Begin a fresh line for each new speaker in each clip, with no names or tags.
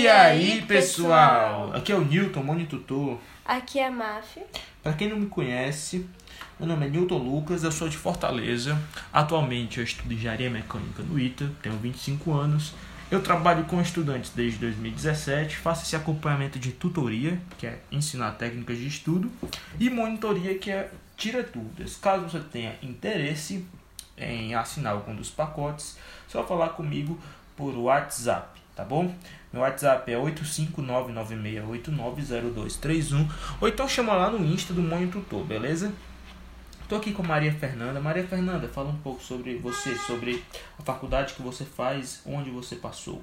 E aí, pessoal? Aqui é o Newton, monitor.
Aqui é a Maf.
Para quem não me conhece, meu nome é Newton Lucas, eu sou de Fortaleza. Atualmente eu estudo engenharia mecânica no ITA, tenho 25 anos. Eu trabalho com estudantes desde 2017, faço esse acompanhamento de tutoria, que é ensinar técnicas de estudo, e monitoria, que é tira dúvidas. Caso você tenha interesse em assinar algum dos pacotes, só falar comigo por WhatsApp, tá bom? Meu WhatsApp é 85996890231 ou então chama lá no Insta do Monho Tutor, beleza? Tô aqui com Maria Fernanda. Maria Fernanda, fala um pouco sobre você, sobre a faculdade que você faz, onde você passou.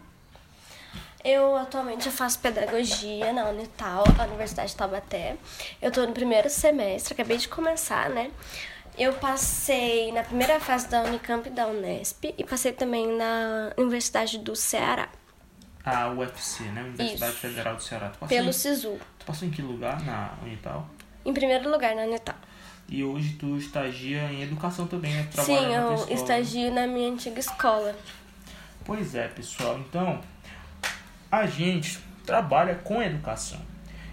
Eu atualmente faço pedagogia na Unital, a Universidade de Taubaté. Eu tô no primeiro semestre, acabei de começar, né? Eu passei na primeira fase da Unicamp e da Unesp e passei também na Universidade do Ceará.
A UFC, né? Universidade
Isso.
Federal do Ceará.
Pelo
em,
SISU.
tu passou em que lugar na Unital?
Em primeiro lugar na Unital.
E hoje tu estagia em educação também, né? Tu
Sim, eu
escola.
estagio na minha antiga escola.
Pois é, pessoal. Então, a gente trabalha com educação.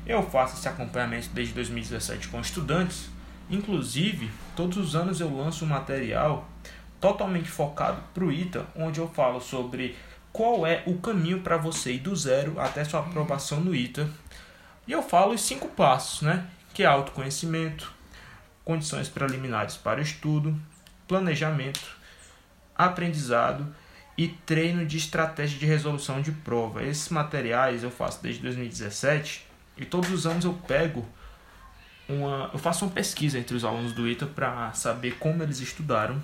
Eu faço esse acompanhamento desde 2017 com estudantes. Inclusive, todos os anos eu lanço um material totalmente focado para o ITA, onde eu falo sobre qual é o caminho para você ir do zero até sua aprovação no ITA. E eu falo os cinco passos, né? Que é autoconhecimento, condições preliminares para o estudo, planejamento, aprendizado e treino de estratégia de resolução de prova. Esses materiais eu faço desde 2017 e todos os anos eu pego uma, eu faço uma pesquisa entre os alunos do ITA para saber como eles estudaram.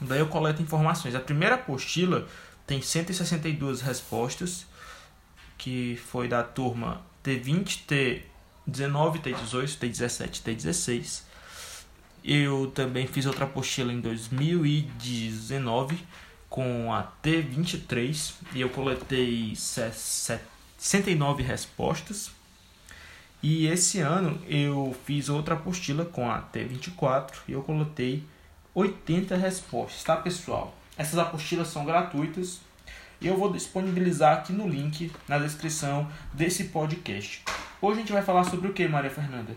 Daí eu coleto informações. A primeira apostila tem 162 respostas, que foi da turma T20, T19, T18, T17, T16. Eu também fiz outra apostila em 2019 com a T23 e eu coletei 69 respostas. E esse ano eu fiz outra apostila com a T24 e eu coletei 80 respostas, tá pessoal? Essas apostilas são gratuitas e eu vou disponibilizar aqui no link na descrição desse podcast. Hoje a gente vai falar sobre o que, Maria Fernanda?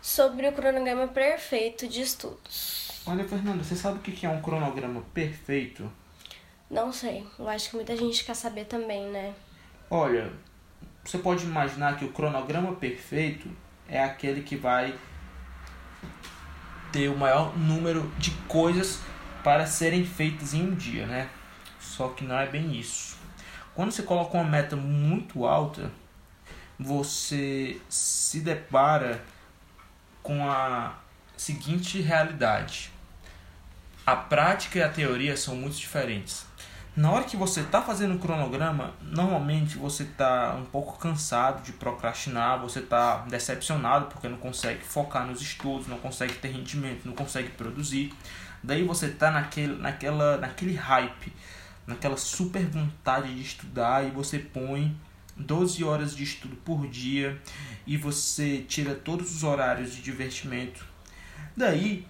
Sobre o cronograma perfeito de estudos.
Maria Fernanda, você sabe o que é um cronograma perfeito?
Não sei, eu acho que muita gente quer saber também, né?
Olha, você pode imaginar que o cronograma perfeito é aquele que vai ter o maior número de coisas para serem feitas em um dia, né? Só que não é bem isso. Quando você coloca uma meta muito alta, você se depara com a seguinte realidade: a prática e a teoria são muito diferentes. Na hora que você está fazendo o cronograma, normalmente você está um pouco cansado de procrastinar, você está decepcionado porque não consegue focar nos estudos, não consegue ter rendimento, não consegue produzir. Daí você está naquele, naquela, naquele hype, naquela super vontade de estudar e você põe 12 horas de estudo por dia e você tira todos os horários de divertimento. Daí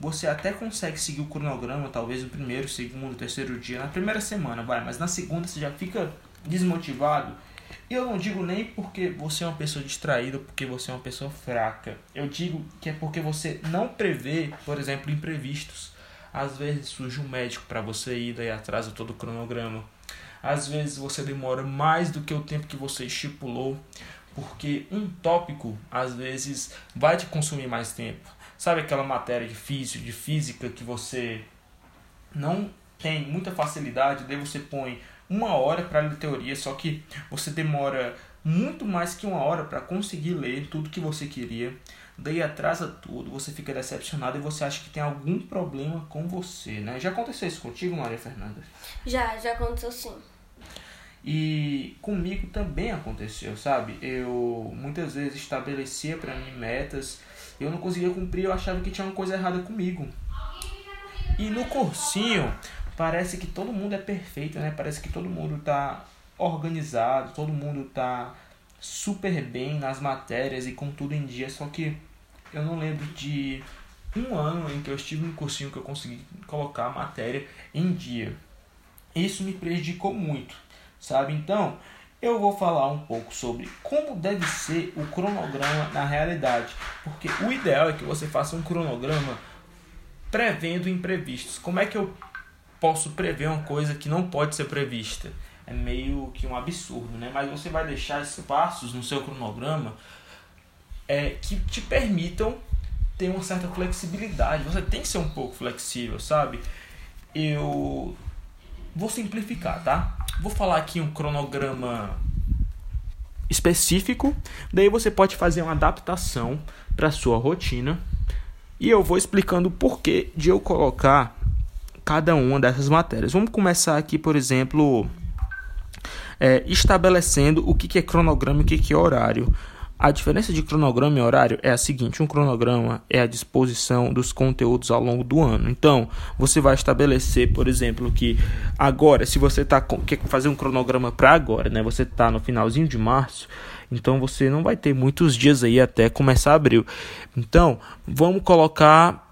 você até consegue seguir o cronograma, talvez no primeiro, segundo, terceiro dia, na primeira semana, vai, mas na segunda você já fica desmotivado. E eu não digo nem porque você é uma pessoa distraída, porque você é uma pessoa fraca. Eu digo que é porque você não prevê, por exemplo, imprevistos. Às vezes surge um médico para você ir, daí atrasa todo o cronograma. Às vezes você demora mais do que o tempo que você estipulou, porque um tópico às vezes vai te consumir mais tempo. Sabe aquela matéria difícil de física que você não tem muita facilidade, daí você põe uma hora para ler teoria, só que você demora muito mais que uma hora para conseguir ler tudo que você queria. Daí atrasa tudo, você fica decepcionado e você acha que tem algum problema com você, né? Já aconteceu isso contigo, Maria Fernanda?
Já, já aconteceu sim.
E comigo também aconteceu, sabe? Eu muitas vezes estabelecia para mim metas, eu não conseguia cumprir, eu achava que tinha uma coisa errada comigo. E no cursinho, parece que todo mundo é perfeito, né? Parece que todo mundo tá organizado, todo mundo tá super bem nas matérias e com tudo em dia, só que eu não lembro de um ano em que eu estive no cursinho que eu consegui colocar a matéria em dia. Isso me prejudicou muito. sabe? Então, eu vou falar um pouco sobre como deve ser o cronograma na realidade, porque o ideal é que você faça um cronograma prevendo imprevistos. Como é que eu posso prever uma coisa que não pode ser prevista? É meio que um absurdo, né? Mas você vai deixar espaços no seu cronograma é, que te permitam ter uma certa flexibilidade. Você tem que ser um pouco flexível, sabe? Eu vou simplificar, tá? Vou falar aqui um cronograma específico, daí você pode fazer uma adaptação para sua rotina. E eu vou explicando o porquê de eu colocar cada uma dessas matérias. Vamos começar aqui, por exemplo, é, estabelecendo o que, é cronograma e o que, é horário. A diferença de cronograma e horário é a seguinte: um cronograma é a disposição dos conteúdos ao longo do ano. Então, você vai estabelecer, por exemplo, que agora, se você tá quer fazer um cronograma para agora, né? Você está no finalzinho de março, então você não vai ter muitos dias aí até começar abril. Então, vamos colocar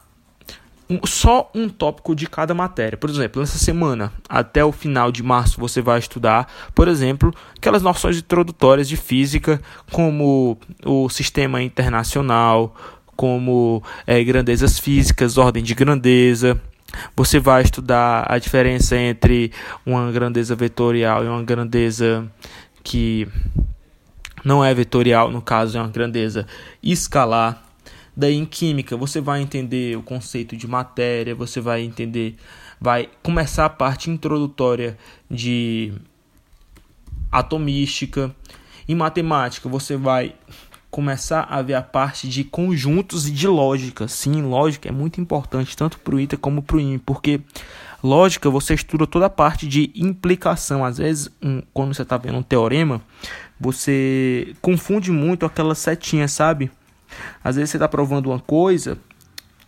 só um tópico de cada matéria. Por exemplo, nessa semana, até o final de março, você vai estudar, por exemplo, aquelas noções introdutórias de física, como o sistema internacional, como é, grandezas físicas, ordem de grandeza. Você vai estudar a diferença entre uma grandeza vetorial e uma grandeza que não é vetorial, no caso é uma grandeza escalar. Daí em química você vai entender o conceito de matéria, você vai entender, vai começar a parte introdutória de atomística. Em matemática você vai começar a ver a parte de conjuntos e de lógica. Sim, lógica é muito importante tanto para o ITA como para o IM, porque lógica você estuda toda a parte de implicação. Às vezes, um, quando você está vendo um teorema, você confunde muito aquela setinha, sabe? Às vezes você está provando uma coisa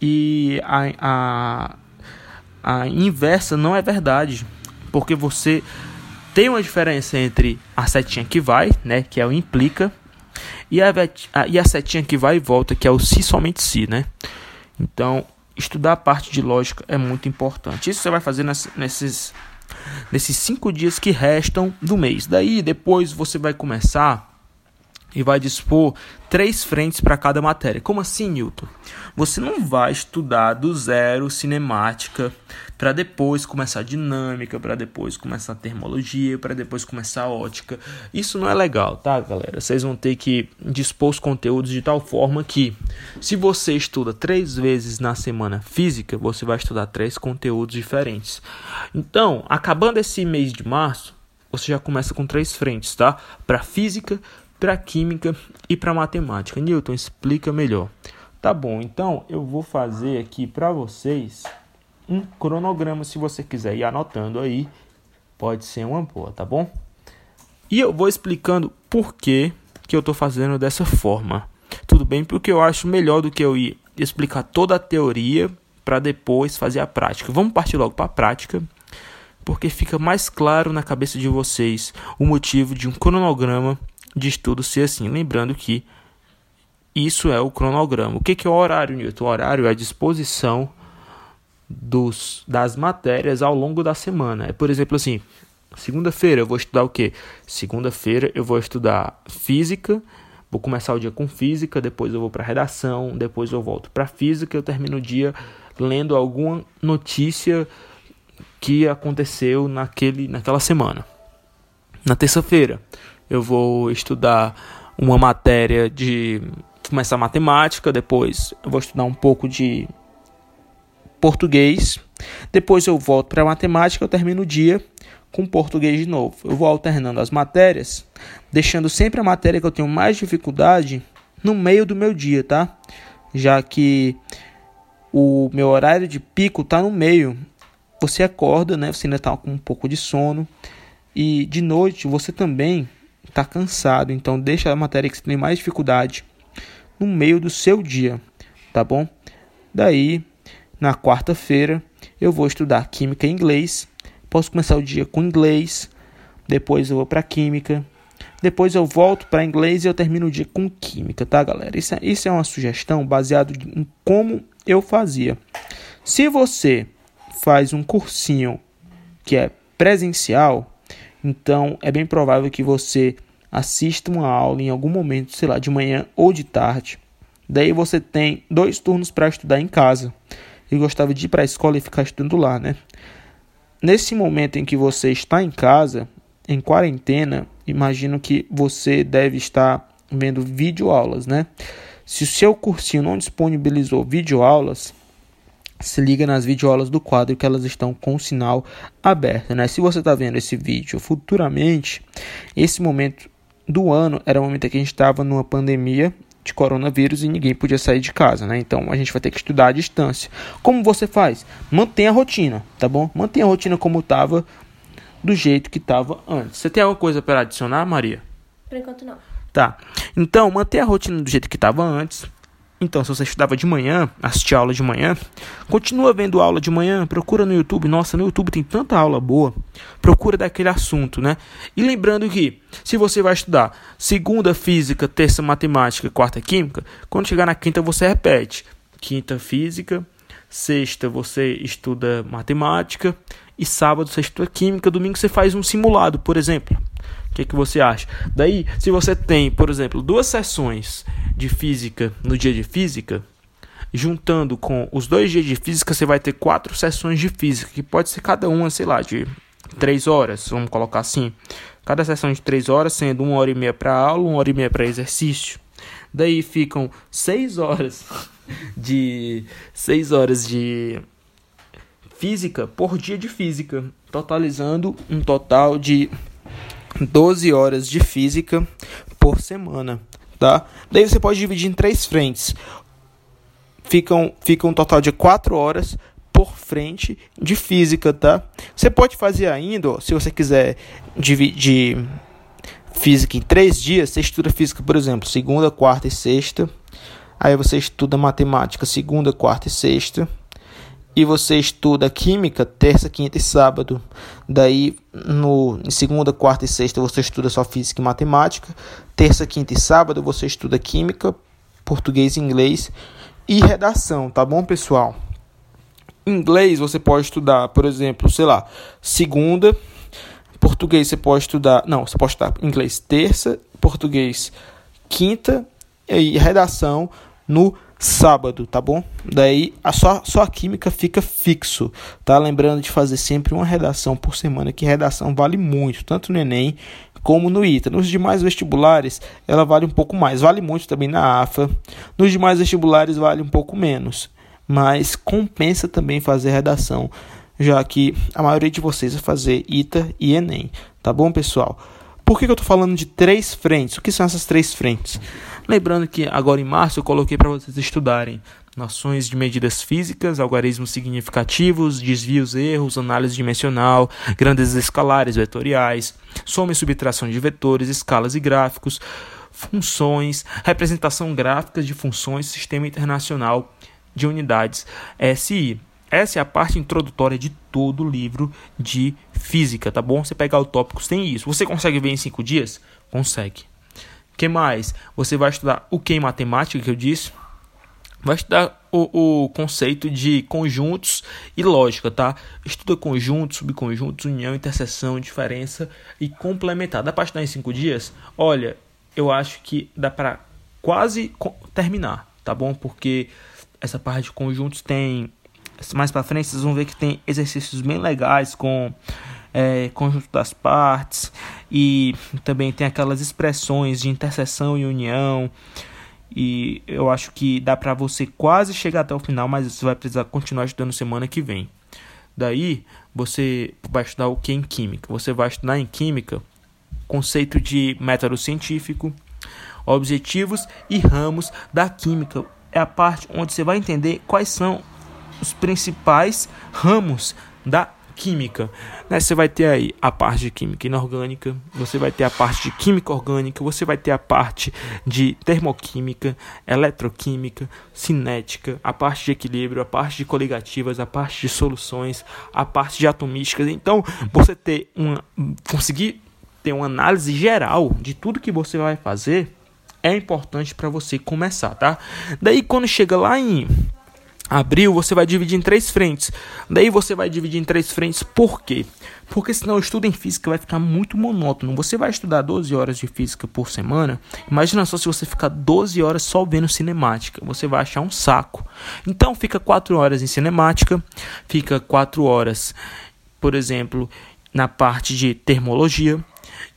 e a, a, a inversa não é verdade, porque você tem uma diferença entre a setinha que vai, né, que é o implica, e a, a, e a setinha que vai e volta, que é o se somente se, né? Então, estudar a parte de lógica é muito importante. Isso você vai fazer nesses, nesses cinco dias que restam do mês. Daí, depois você vai começar e vai dispor três frentes para cada matéria. Como assim, Newton? Você não vai estudar do zero cinemática para depois começar dinâmica, para depois começar termologia, para depois começar ótica. Isso não é legal, tá, galera? Vocês vão ter que dispor os conteúdos de tal forma que, se você estuda três vezes na semana física, você vai estudar três conteúdos diferentes. Então, acabando esse mês de março, você já começa com três frentes, tá? Para física, para química e para matemática. Newton, explica melhor. Tá bom, então eu vou fazer aqui para vocês um cronograma, se você quiser ir anotando aí, pode ser uma boa, tá bom? E eu vou explicando por que, que eu estou fazendo dessa forma. Tudo bem? Porque eu acho melhor do que eu ir explicar toda a teoria para depois fazer a prática. Vamos partir logo para a prática, porque fica mais claro na cabeça de vocês o motivo de um cronograma de estudo ser assim. Lembrando que isso é o cronograma. O que, que é o horário, Newton? O horário é a disposição dos, das matérias ao longo da semana. É, por exemplo, assim, segunda-feira eu vou estudar o quê? Segunda-feira eu vou estudar física, vou começar o dia com física, depois eu vou para redação, depois eu volto para física, eu termino o dia lendo alguma notícia que aconteceu naquele, naquela semana. Na terça-feira, eu vou estudar uma matéria de começar matemática, depois eu vou estudar um pouco de português, depois eu volto para matemática, eu termino o dia com português de novo. Eu vou alternando as matérias, deixando sempre a matéria que eu tenho mais dificuldade no meio do meu dia, tá? Já que o meu horário de pico tá no meio. Você acorda, né? Você ainda tá com um pouco de sono e de noite você também está cansado, então deixa a matéria que você tem mais dificuldade no meio do seu dia, tá bom? Daí, na quarta-feira, eu vou estudar química e inglês. Posso começar o dia com inglês, depois eu vou para química, depois eu volto para inglês e eu termino o dia com química, tá, galera? Isso é, isso é uma sugestão baseada em como eu fazia. Se você faz um cursinho que é presencial, Então é bem provável que você assista uma aula em algum momento, sei lá, de manhã ou de tarde. Daí você tem dois turnos para estudar em casa. E gostava de ir para a escola e ficar estudando lá, né? Nesse momento em que você está em casa, em quarentena, imagino que você deve estar vendo videoaulas, né? Se o seu cursinho não disponibilizou videoaulas, se liga nas videoaulas do quadro que elas estão com o sinal aberto, né? Se você está vendo esse vídeo futuramente, esse momento do ano era o momento em que a gente estava numa pandemia de coronavírus e ninguém podia sair de casa, né? Então a gente vai ter que estudar à distância. Como você faz? Mantenha a rotina, tá bom? Mantenha a rotina como estava, do jeito que estava antes. Você tem alguma coisa para adicionar, Maria?
Por enquanto não.
Tá. Então, mantenha a rotina do jeito que estava antes. Então, se você estudava de manhã, assistia aula de manhã, continua vendo aula de manhã, procura no YouTube. Nossa, no YouTube tem tanta aula boa. Procura daquele assunto, né? E lembrando que, se você vai estudar segunda física, terça matemática, quarta química, quando chegar na quinta você repete. Quinta física, sexta você estuda matemática e sábado você estuda química, domingo você faz um simulado, por exemplo. O que, que você acha? Daí, se você tem, por exemplo, duas sessões de física no dia de física, juntando com os dois dias de física, você vai ter quatro sessões de física, que pode ser cada uma, sei lá, de três horas, vamos colocar assim. Cada sessão de três horas, sendo uma hora e meia para aula, uma hora e meia para exercício. Daí ficam seis horas de seis horas de física por dia de física, totalizando um total de 12 horas de física por semana tá? Daí você pode dividir em três frentes. Ficam, fica um total de quatro horas por frente de física, tá? Você pode fazer ainda, se você quiser dividir física em três dias, você estuda física, por exemplo, segunda, quarta e sexta. Aí você estuda matemática segunda, quarta e sexta e você estuda química terça, quinta e sábado. Daí, no, em segunda, quarta e sexta, você estuda só física e matemática. Terça, quinta e sábado, você estuda química, português e inglês e redação, tá bom, pessoal? Inglês você pode estudar, por exemplo, sei lá, segunda, português você pode estudar, não, você pode estudar inglês terça, português quinta e redação no sábado, tá bom? Daí a só, a química fica fixo, tá? Lembrando de fazer sempre uma redação por semana, que redação vale muito, tanto no Enem como no ITA. Nos demais vestibulares, ela vale um pouco mais, vale muito também na AFA. Nos demais vestibulares, vale um pouco menos, mas compensa também fazer redação, já que a maioria de vocês vai fazer ITA e Enem, tá bom, pessoal? Por que, que eu estou falando de três frentes? O que são essas três frentes? Lembrando que agora em março eu coloquei para vocês estudarem noções de medidas físicas, algarismos significativos, desvios, erros, análise dimensional, grandezas escalares, vetoriais, soma e subtração de vetores, escalas e gráficos, funções, representação gráfica de funções, sistema internacional de unidades SI. Essa é a parte introdutória de todo o livro de física, tá bom? Você pegar o tópicos tem isso. Você consegue ver em cinco dias? Consegue que mais? Você vai estudar o que em matemática, que eu disse? Vai estudar o, o conceito de conjuntos e lógica, tá? Estuda conjuntos, subconjuntos, união, interseção, diferença e complementar. Dá para estudar em cinco dias? Olha, eu acho que dá para quase terminar, tá bom? Porque essa parte de conjuntos tem mais para frente vocês vão ver que tem exercícios bem legais com é, conjunto das partes e também tem aquelas expressões de interseção e união e eu acho que dá para você quase chegar até o final, mas você vai precisar continuar estudando semana que vem. Daí você vai estudar o que em química? Você vai estudar em química conceito de método científico, objetivos e ramos da química. É a parte onde você vai entender quais são os principais ramos da química. Né? Você vai ter aí a parte de química inorgânica, você vai ter a parte de química orgânica, você vai ter a parte de termoquímica, eletroquímica, cinética, a parte de equilíbrio, a parte de coligativas, a parte de soluções, a parte de atomísticas. Então, você ter uma conseguir ter uma análise geral de tudo que você vai fazer é importante para você começar, tá? Daí quando chega lá em abril, você vai dividir em três frentes. Daí você vai dividir em três frentes por quê? Porque senão o estudo em física vai ficar muito monótono. Você vai estudar 12 horas de física por semana. Imagina só se você ficar 12 horas só vendo cinemática. Você vai achar um saco. Então fica 4 horas em cinemática, fica 4 horas, por exemplo, na parte de termologia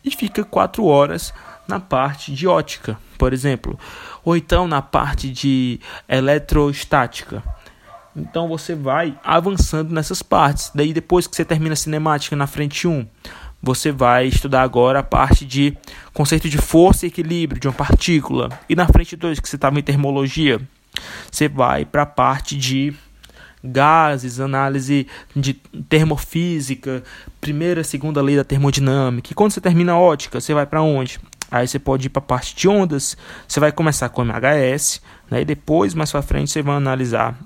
e fica 4 horas na parte de ótica, por exemplo, ou então na parte de eletrostática. Então você vai avançando nessas partes. Daí depois que você termina a cinemática na frente 1, você vai estudar agora a parte de conceito de força e equilíbrio de uma partícula. E na frente 2, que você estava em termologia, você vai para a parte de gases, análise de termofísica, primeira, segunda lei da termodinâmica. E quando você termina a ótica, você vai para onde? Aí você pode ir para a parte de ondas, você vai começar com MHS, né? e depois, mais para frente, você vai analisar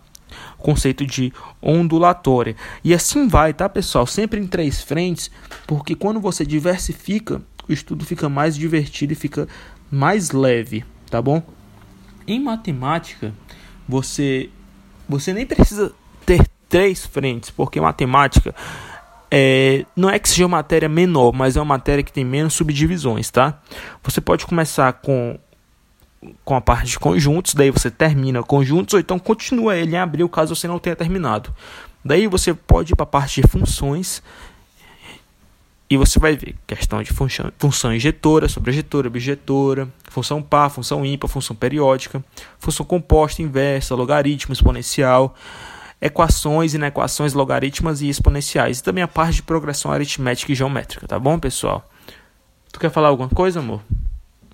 conceito de ondulatória. E assim vai, tá, pessoal? Sempre em três frentes, porque quando você diversifica, o estudo fica mais divertido e fica mais leve, tá bom? Em matemática, você você nem precisa ter três frentes, porque matemática é, não é que seja uma matéria menor, mas é uma matéria que tem menos subdivisões, tá? Você pode começar com com a parte de conjuntos, daí você termina conjuntos, ou então continua ele em abril caso você não tenha terminado. Daí você pode ir para a parte de funções e você vai ver questão de função, função injetora, sobrejetora, objetora, função par, função ímpar, função periódica, função composta, inversa, logaritmo, exponencial, equações, inequações, logaritmas e exponenciais. E também a parte de progressão aritmética e geométrica, tá bom, pessoal? Tu quer falar alguma coisa, amor?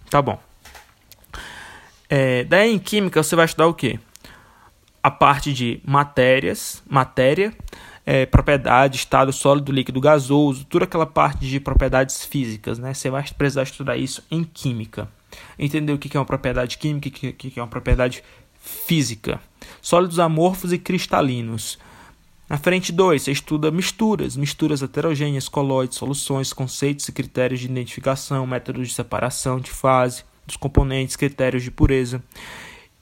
Tá bom. É, daí em química você vai estudar o que? A parte de matérias, matéria, é, propriedade, estado sólido, líquido, gasoso, toda aquela parte de propriedades físicas, né? Você vai precisar estudar isso em química. Entender o que é uma propriedade química o que é uma propriedade física. Sólidos amorfos e cristalinos. Na frente 2, você estuda misturas, misturas heterogêneas, colóides, soluções, conceitos e critérios de identificação, métodos de separação de fase dos componentes, critérios de pureza.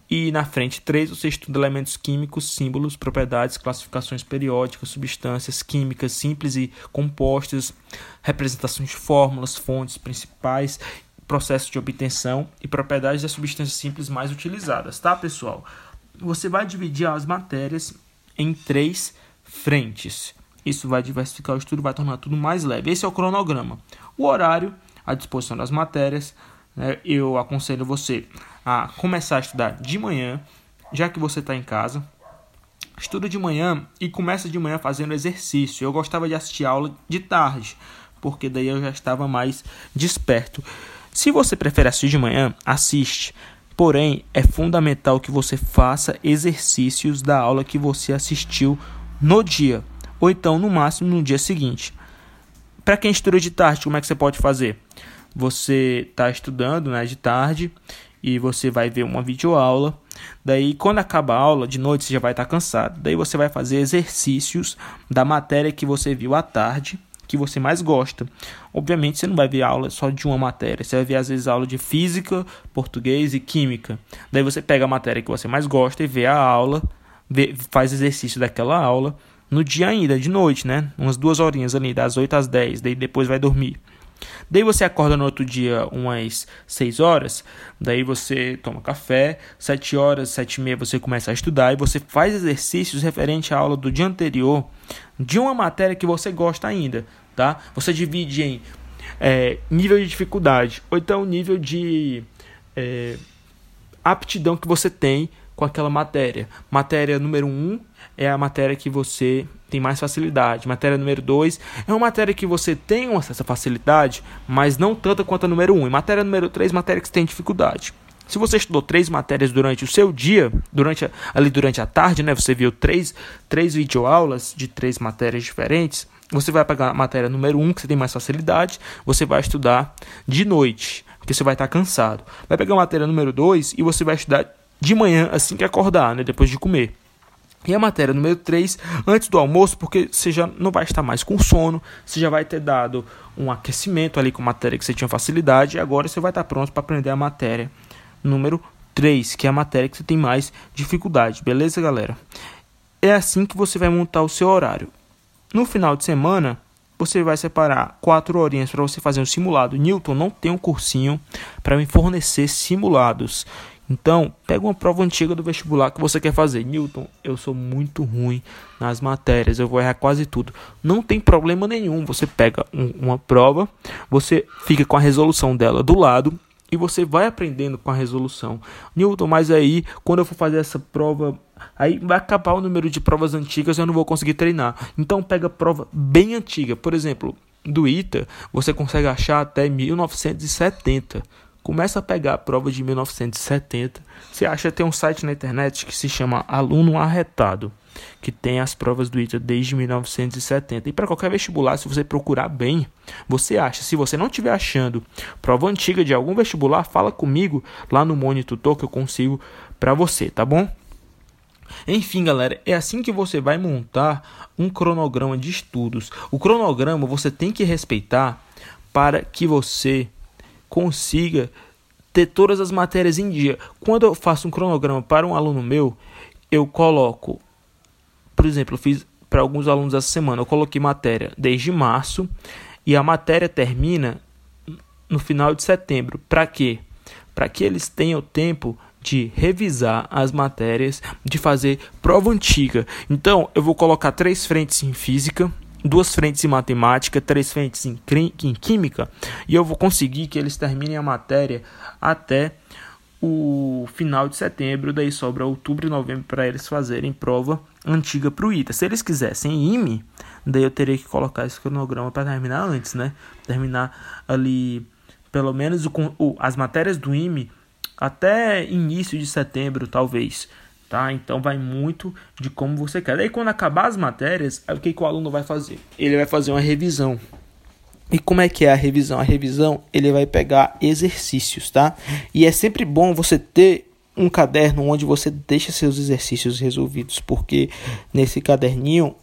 E na frente 3 você estuda elementos químicos, símbolos, propriedades, classificações periódicas, substâncias químicas simples e compostas, representações de fórmulas, fontes principais, processos de obtenção e propriedades das substâncias simples mais utilizadas, tá, pessoal? Você vai dividir as matérias em três frentes. Isso vai diversificar o estudo, vai tornar tudo mais leve. Esse é o cronograma. O horário, a disposição das matérias, né, eu aconselho você a começar a estudar de manhã, já que você está em casa. Estuda de manhã e começa de manhã fazendo exercício. Eu gostava de assistir aula de tarde, porque daí eu já estava mais desperto. Se você prefere assistir de manhã, assiste. Porém, é fundamental que você faça exercícios da aula que você assistiu no dia, ou então no máximo no dia seguinte. Para quem estuda de tarde, como é que você pode fazer? Você está estudando né, de tarde e você vai ver uma videoaula. Daí, quando acaba a aula, de noite você já vai estar tá cansado. Daí você vai fazer exercícios da matéria que você viu à tarde, que você mais gosta. Obviamente, você não vai ver aula só de uma matéria. Você vai ver, às vezes, aula de física, português e química. Daí você pega a matéria que você mais gosta e vê a aula, vê, faz exercício daquela aula no dia ainda, de noite, né? Umas duas horinhas ali, das 8 às 10. Daí depois vai dormir. Daí você acorda no outro dia umas 6 horas, daí você toma café, 7 horas, 7 e meia você começa a estudar e você faz exercícios referente à aula do dia anterior de uma matéria que você gosta ainda, tá? Você divide em é, nível de dificuldade ou então nível de é, aptidão que você tem com aquela matéria. Matéria número 1 um é a matéria que você tem mais facilidade. Matéria número 2 é uma matéria que você tem certa facilidade, mas não tanta quanto a número 1. Um. E matéria número 3, matéria que você tem dificuldade. Se você estudou três matérias durante o seu dia, durante a, ali durante a tarde, né, você viu três, três videoaulas de três matérias diferentes, você vai pegar a matéria número 1, um, que você tem mais facilidade, você vai estudar de noite, porque você vai estar cansado. Vai pegar a matéria número 2 e você vai estudar de manhã, assim que acordar, né, depois de comer. E a matéria número 3, antes do almoço, porque você já não vai estar mais com sono, você já vai ter dado um aquecimento ali com a matéria que você tinha facilidade, e agora você vai estar pronto para aprender a matéria número 3, que é a matéria que você tem mais dificuldade, beleza, galera? É assim que você vai montar o seu horário. No final de semana, você vai separar quatro horinhas para você fazer um simulado. Newton não tem um cursinho para me fornecer simulados. Então, pega uma prova antiga do vestibular que você quer fazer. Newton, eu sou muito ruim nas matérias, eu vou errar quase tudo. Não tem problema nenhum. Você pega um, uma prova, você fica com a resolução dela do lado e você vai aprendendo com a resolução. Newton, mas aí, quando eu for fazer essa prova, aí vai acabar o número de provas antigas eu não vou conseguir treinar. Então, pega prova bem antiga. Por exemplo, do ITA, você consegue achar até 1970 começa a pegar a prova de 1970. Você acha tem um site na internet que se chama Aluno Arretado, que tem as provas do ITA desde 1970. E para qualquer vestibular, se você procurar bem, você acha. Se você não estiver achando prova antiga de algum vestibular, fala comigo lá no Monitutor que eu consigo para você, tá bom? Enfim, galera, é assim que você vai montar um cronograma de estudos. O cronograma você tem que respeitar para que você consiga ter todas as matérias em dia. Quando eu faço um cronograma para um aluno meu, eu coloco, por exemplo, eu fiz para alguns alunos essa semana, eu coloquei matéria desde março e a matéria termina no final de setembro. Para quê? Para que eles tenham tempo de revisar as matérias, de fazer prova antiga. Então, eu vou colocar três frentes em física, duas frentes em matemática, três frentes em, em química, e eu vou conseguir que eles terminem a matéria até o final de setembro, daí sobra outubro e novembro para eles fazerem prova antiga para o ITA. Se eles quisessem IME, daí eu teria que colocar esse cronograma para terminar antes, né? Terminar ali pelo menos o, o, as matérias do IME até início de setembro, talvez tá? Então vai muito de como você quer. Daí quando acabar as matérias, o que, que o aluno vai fazer? Ele vai fazer uma revisão. E como é que é a revisão? A revisão, ele vai pegar exercícios, tá? E é sempre bom você ter um caderno onde você deixa seus exercícios resolvidos, porque nesse caderninho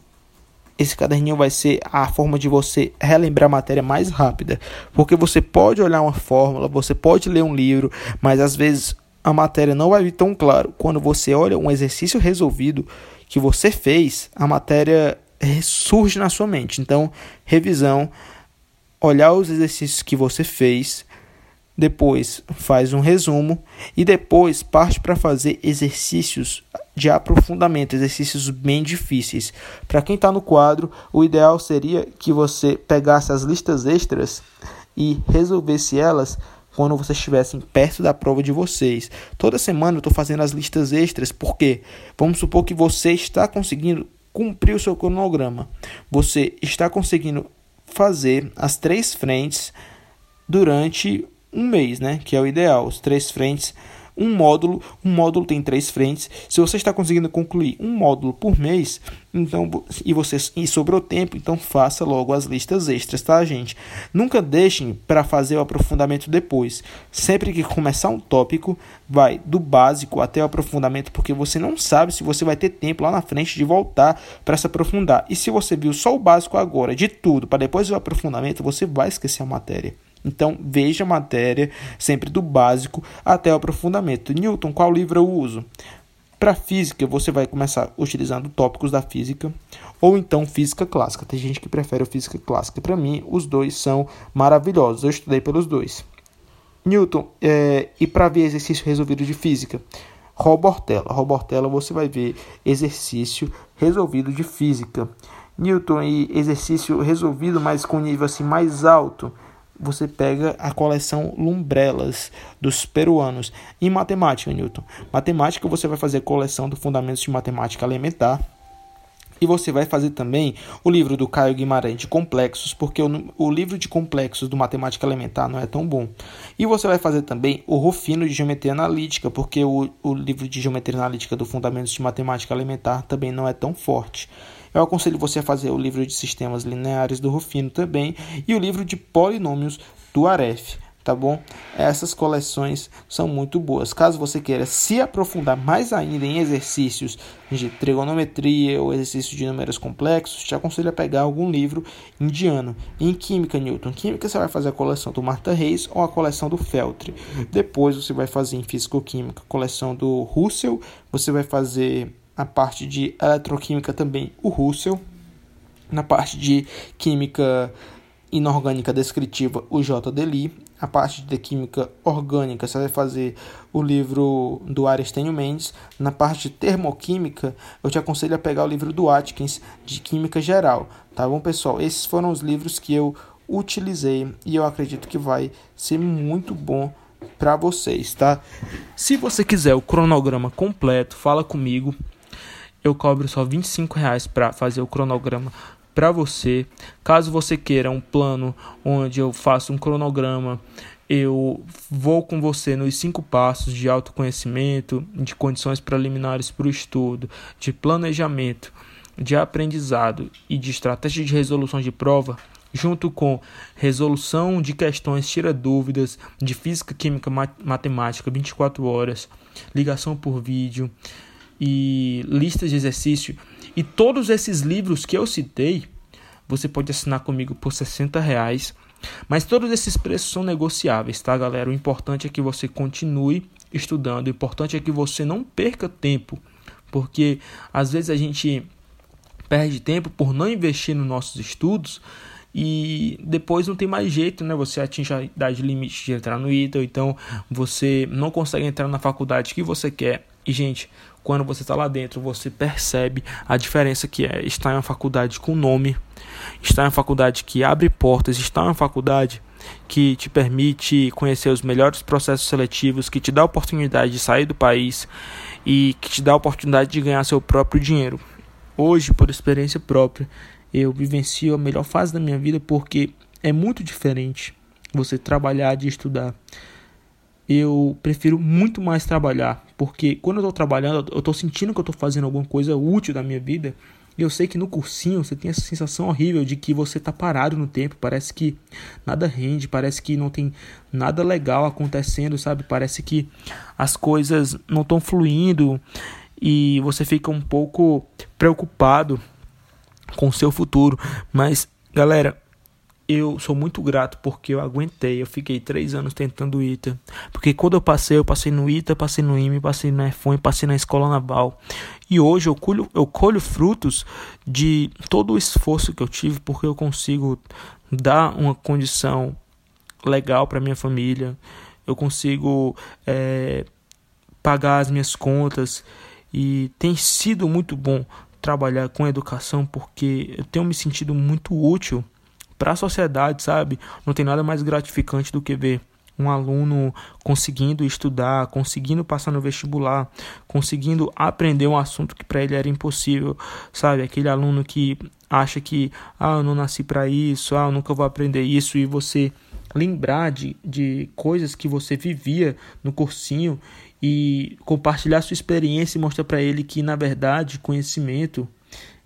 esse caderninho vai ser a forma de você relembrar a matéria mais rápida, porque você pode olhar uma fórmula, você pode ler um livro, mas às vezes a matéria não vai vir tão claro. Quando você olha um exercício resolvido que você fez, a matéria surge na sua mente. Então, revisão, olhar os exercícios que você fez, depois faz um resumo e depois parte para fazer exercícios de aprofundamento, exercícios bem difíceis. Para quem está no quadro, o ideal seria que você pegasse as listas extras e resolvesse elas quando vocês estivessem perto da prova de vocês. Toda semana eu estou fazendo as listas extras, porque vamos supor que você está conseguindo cumprir o seu cronograma. Você está conseguindo fazer as três frentes durante um mês, né? Que é o ideal, as três frentes um módulo. Um módulo tem três frentes. Se você está conseguindo concluir um módulo por mês, então e você e sobrou tempo, então faça logo as listas extras, tá, gente? Nunca deixem para fazer o aprofundamento depois. Sempre que começar um tópico, vai do básico até o aprofundamento, porque você não sabe se você vai ter tempo lá na frente de voltar para se aprofundar. E se você viu só o básico agora de tudo, para depois o aprofundamento, você vai esquecer a matéria. Então, veja a matéria sempre do básico até o aprofundamento. Newton, qual livro eu uso? Para física, você vai começar utilizando tópicos da física ou então física clássica. Tem gente que prefere a física clássica. Para mim, os dois são maravilhosos. Eu estudei pelos dois. Newton, é, e para ver exercício resolvido de física, Robortella. Robortella você vai ver exercício resolvido de física. Newton e exercício resolvido, mas com nível assim mais alto você pega a coleção Lumbrelas dos peruanos. Em matemática, Newton. Matemática, você vai fazer coleção do Fundamentos de Matemática Elementar. E você vai fazer também o livro do Caio Guimarães de Complexos, porque o, o livro de complexos do Matemática Elementar não é tão bom. E você vai fazer também o Rufino de Geometria Analítica, porque o, o livro de Geometria Analítica do Fundamentos de Matemática Elementar também não é tão forte. Eu aconselho você a fazer o livro de sistemas lineares do Rufino também e o livro de polinômios do Aref, tá bom? essas coleções são muito boas. Caso você queira se aprofundar mais ainda em exercícios de trigonometria ou exercícios de números complexos, te aconselho a pegar algum livro indiano. Em Química, Newton, Química você vai fazer a coleção do Martha Reis ou a coleção do Feltre. Depois você vai fazer em Físico-Química coleção do Russell, você vai fazer a parte de Eletroquímica também o Russell. Na parte de Química inorgânica descritiva, o J. Deli. A parte de química orgânica, você vai fazer o livro do Aristênio Mendes. Na parte de termoquímica, eu te aconselho a pegar o livro do Atkins, de Química Geral. Tá bom, pessoal? Esses foram os livros que eu utilizei e eu acredito que vai ser muito bom para vocês, tá? Se você quiser o cronograma completo, fala comigo. Eu cobro só 25 reais para fazer o cronograma para você. Caso você queira um plano onde eu faço um cronograma, eu vou com você nos cinco passos de autoconhecimento, de condições preliminares para o estudo, de planejamento, de aprendizado e de estratégia de resolução de prova, junto com resolução de questões tira dúvidas de física, química, matemática 24 horas, ligação por vídeo e listas de exercício e todos esses livros que eu citei, você pode assinar comigo por 60 reais. Mas todos esses preços são negociáveis, tá, galera? O importante é que você continue estudando. O importante é que você não perca tempo. Porque às vezes a gente perde tempo por não investir nos nossos estudos e depois não tem mais jeito, né? Você atinge a idade limite de entrar no ITA, então você não consegue entrar na faculdade que você quer. E, gente, quando você está lá dentro, você percebe a diferença que é estar em uma faculdade com nome, estar em uma faculdade que abre portas, estar em uma faculdade que te permite conhecer os melhores processos seletivos, que te dá a oportunidade de sair do país e que te dá a oportunidade de ganhar seu próprio dinheiro. Hoje, por experiência própria, eu vivencio a melhor fase da minha vida porque é muito diferente você trabalhar de estudar eu prefiro muito mais trabalhar, porque quando eu estou trabalhando, eu estou sentindo que eu estou fazendo alguma coisa útil da minha vida. E eu sei que no cursinho você tem essa sensação horrível de que você está parado no tempo, parece que nada rende, parece que não tem nada legal acontecendo, sabe? Parece que as coisas não estão fluindo e você fica um pouco preocupado com o seu futuro. Mas, galera, eu sou muito grato porque eu aguentei. Eu fiquei três anos tentando o ITA. Porque quando eu passei, eu passei no ITA, passei no IME, passei na EFON, passei na Escola Naval. E hoje eu colho, eu colho frutos de todo o esforço que eu tive porque eu consigo dar uma condição legal para minha família. Eu consigo é, pagar as minhas contas. E tem sido muito bom trabalhar com educação porque eu tenho me sentido muito útil para a sociedade, sabe? Não tem nada mais gratificante do que ver um aluno conseguindo estudar, conseguindo passar no vestibular, conseguindo aprender um assunto que para ele era impossível, sabe? Aquele aluno que acha que, ah, eu não nasci para isso, ah, eu nunca vou aprender isso, e você lembrar de, de coisas que você vivia no cursinho e compartilhar sua experiência e mostrar para ele que, na verdade, conhecimento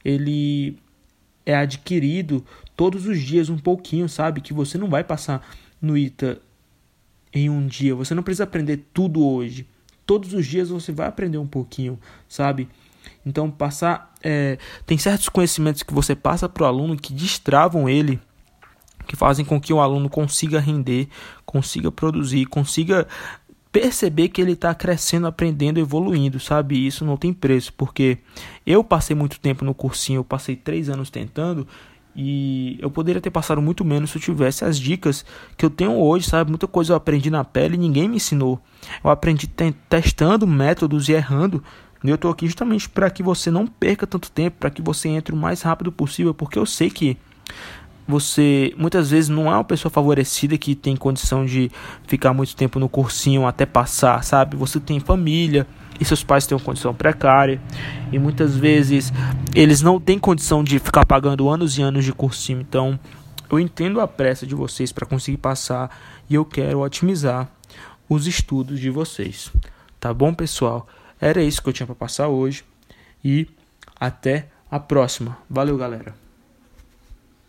ele é adquirido todos os dias um pouquinho, sabe? Que você não vai passar no ITA em um dia. Você não precisa aprender tudo hoje. Todos os dias você vai aprender um pouquinho, sabe? Então, passar. É, tem certos conhecimentos que você passa para o aluno que destravam ele, que fazem com que o aluno consiga render, consiga produzir, consiga perceber que ele está crescendo, aprendendo, evoluindo, sabe? Isso não tem preço, porque eu passei muito tempo no cursinho, eu passei três anos tentando e eu poderia ter passado muito menos se eu tivesse as dicas que eu tenho hoje, sabe? Muita coisa eu aprendi na pele e ninguém me ensinou. Eu aprendi testando métodos e errando. E eu estou aqui justamente para que você não perca tanto tempo, para que você entre o mais rápido possível, porque eu sei que você muitas vezes não é uma pessoa favorecida que tem condição de ficar muito tempo no cursinho até passar, sabe? Você tem família e seus pais têm uma condição precária e muitas vezes eles não têm condição de ficar pagando anos e anos de cursinho. Então, eu entendo a pressa de vocês para conseguir passar e eu quero otimizar os estudos de vocês. Tá bom, pessoal? Era isso que eu tinha para passar hoje e até a próxima. Valeu, galera.